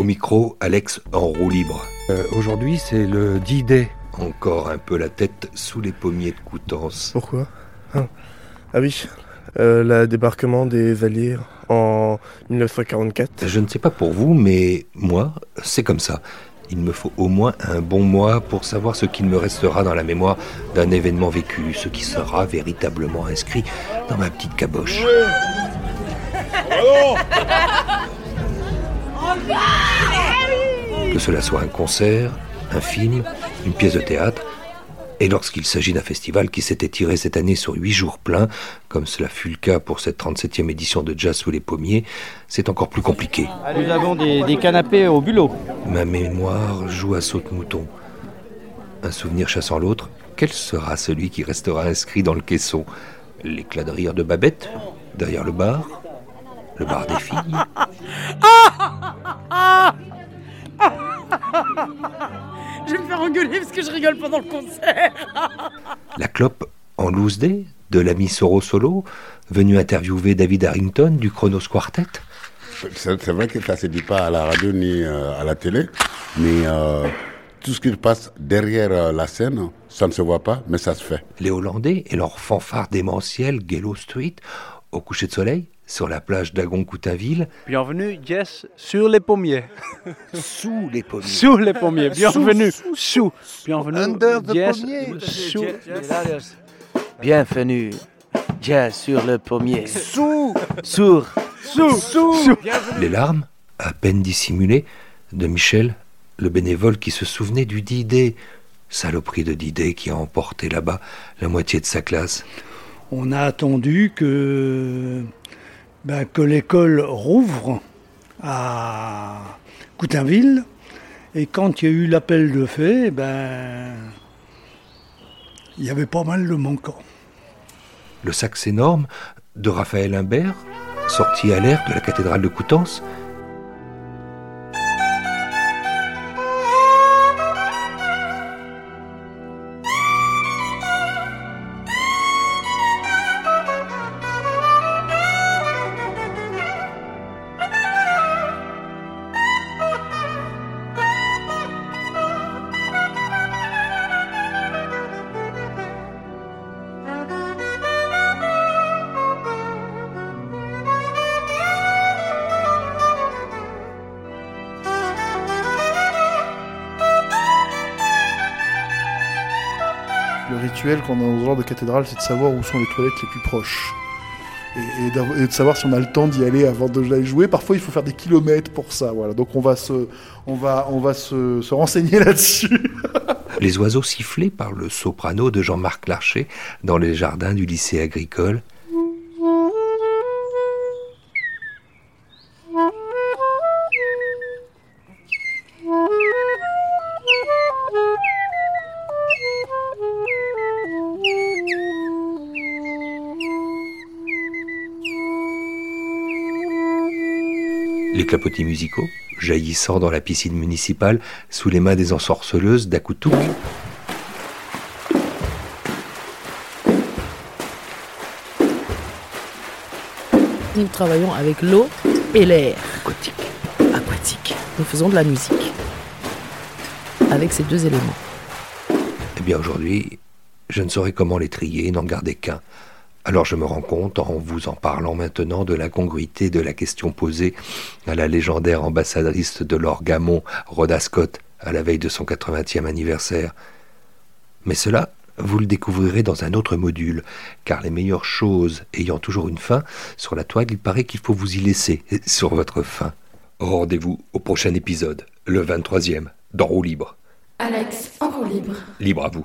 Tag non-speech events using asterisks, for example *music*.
Au micro, Alex en roue libre. Euh, Aujourd'hui, c'est le D-Day. Encore un peu la tête sous les pommiers de Coutances. Pourquoi ah. ah oui, euh, le débarquement des Alliés en 1944. Je ne sais pas pour vous, mais moi, c'est comme ça. Il me faut au moins un bon mois pour savoir ce qu'il me restera dans la mémoire d'un événement vécu, ce qui sera véritablement inscrit dans ma petite caboche. Que cela soit un concert, un film, une pièce de théâtre, et lorsqu'il s'agit d'un festival qui s'était tiré cette année sur huit jours pleins, comme cela fut le cas pour cette 37e édition de Jazz sous les pommiers, c'est encore plus compliqué. Nous avons des, des canapés au bulot. Ma mémoire joue à saute-mouton. Un souvenir chassant l'autre, quel sera celui qui restera inscrit dans le caisson? L'éclat de rire de Babette, derrière le bar Le bar des filles *laughs* Je vais me faire engueuler parce que je rigole pendant le concert. La clope en loose day de l'ami Soro Solo, venu interviewer David Harrington du Chronos Quartet C'est c'est vrai que ça ne se dit pas à la radio ni euh, à la télé, mais euh, tout ce qui se passe derrière euh, la scène, ça ne se voit pas, mais ça se fait. Les Hollandais et leur fanfare démentielle Gallow Street au coucher de soleil sur la plage d'Agon-Coutainville, Bienvenue, Jess, sur *laughs* les pommiers. sous les pommiers. Sous les pommiers. Bienvenue, sous. Bienvenue, Under the Jess, pommier. sous. Bienvenue, Jazz sur le pommier. Sous Sur. Sous, sous. Les larmes, à peine dissimulées, de Michel, le bénévole qui se souvenait du D-Day, saloperie de D-Day qui a emporté là-bas la moitié de sa classe. on a attendu que, ben, que l'école rouvre à Coutainville. Et quand il y a eu l'appel de fait, ben, il y avait pas mal de manquants. Le sax énorme de Raphaël Imbert, sorti à l'air de la cathédrale de Coutances, Le rituel quand on est dans ce genre de cathédrale, c'est de savoir où sont les toilettes les plus proches. Et, de savoir si on a le temps d'y aller avant de jouer. Parfois, il faut faire des kilomètres pour ça. Voilà. Donc, on va se, on va, on va se, se renseigner *laughs* là-dessus. les oiseaux sifflés par le soprano de Jean-Marc Larcher dans les jardins du lycée agricole, les clapotis musicaux jaillissant dans la piscine municipale sous les mains des ensorceleuses d'Akoutouk, Nous travaillons avec l'eau et l'air aquatique. aquatique. Nous faisons de la musique avec ces deux éléments. Eh bien aujourd'hui, je ne saurais comment les trier et n'en garder qu'un. Alors je me rends compte, en vous en parlant maintenant, de l'incongruité de la question posée à la légendaire ambassadrice de l'orgamon, Rhoda Scott, à la veille de son 80e anniversaire. Mais cela, vous le découvrirez dans un autre module, car les meilleures choses ayant toujours une fin, sur la toile, il paraît qu'il faut vous y laisser, sur votre fin. Rendez-vous au prochain épisode, le 23e, dans Roue Libre. Alex, en roue libre. Libre à vous.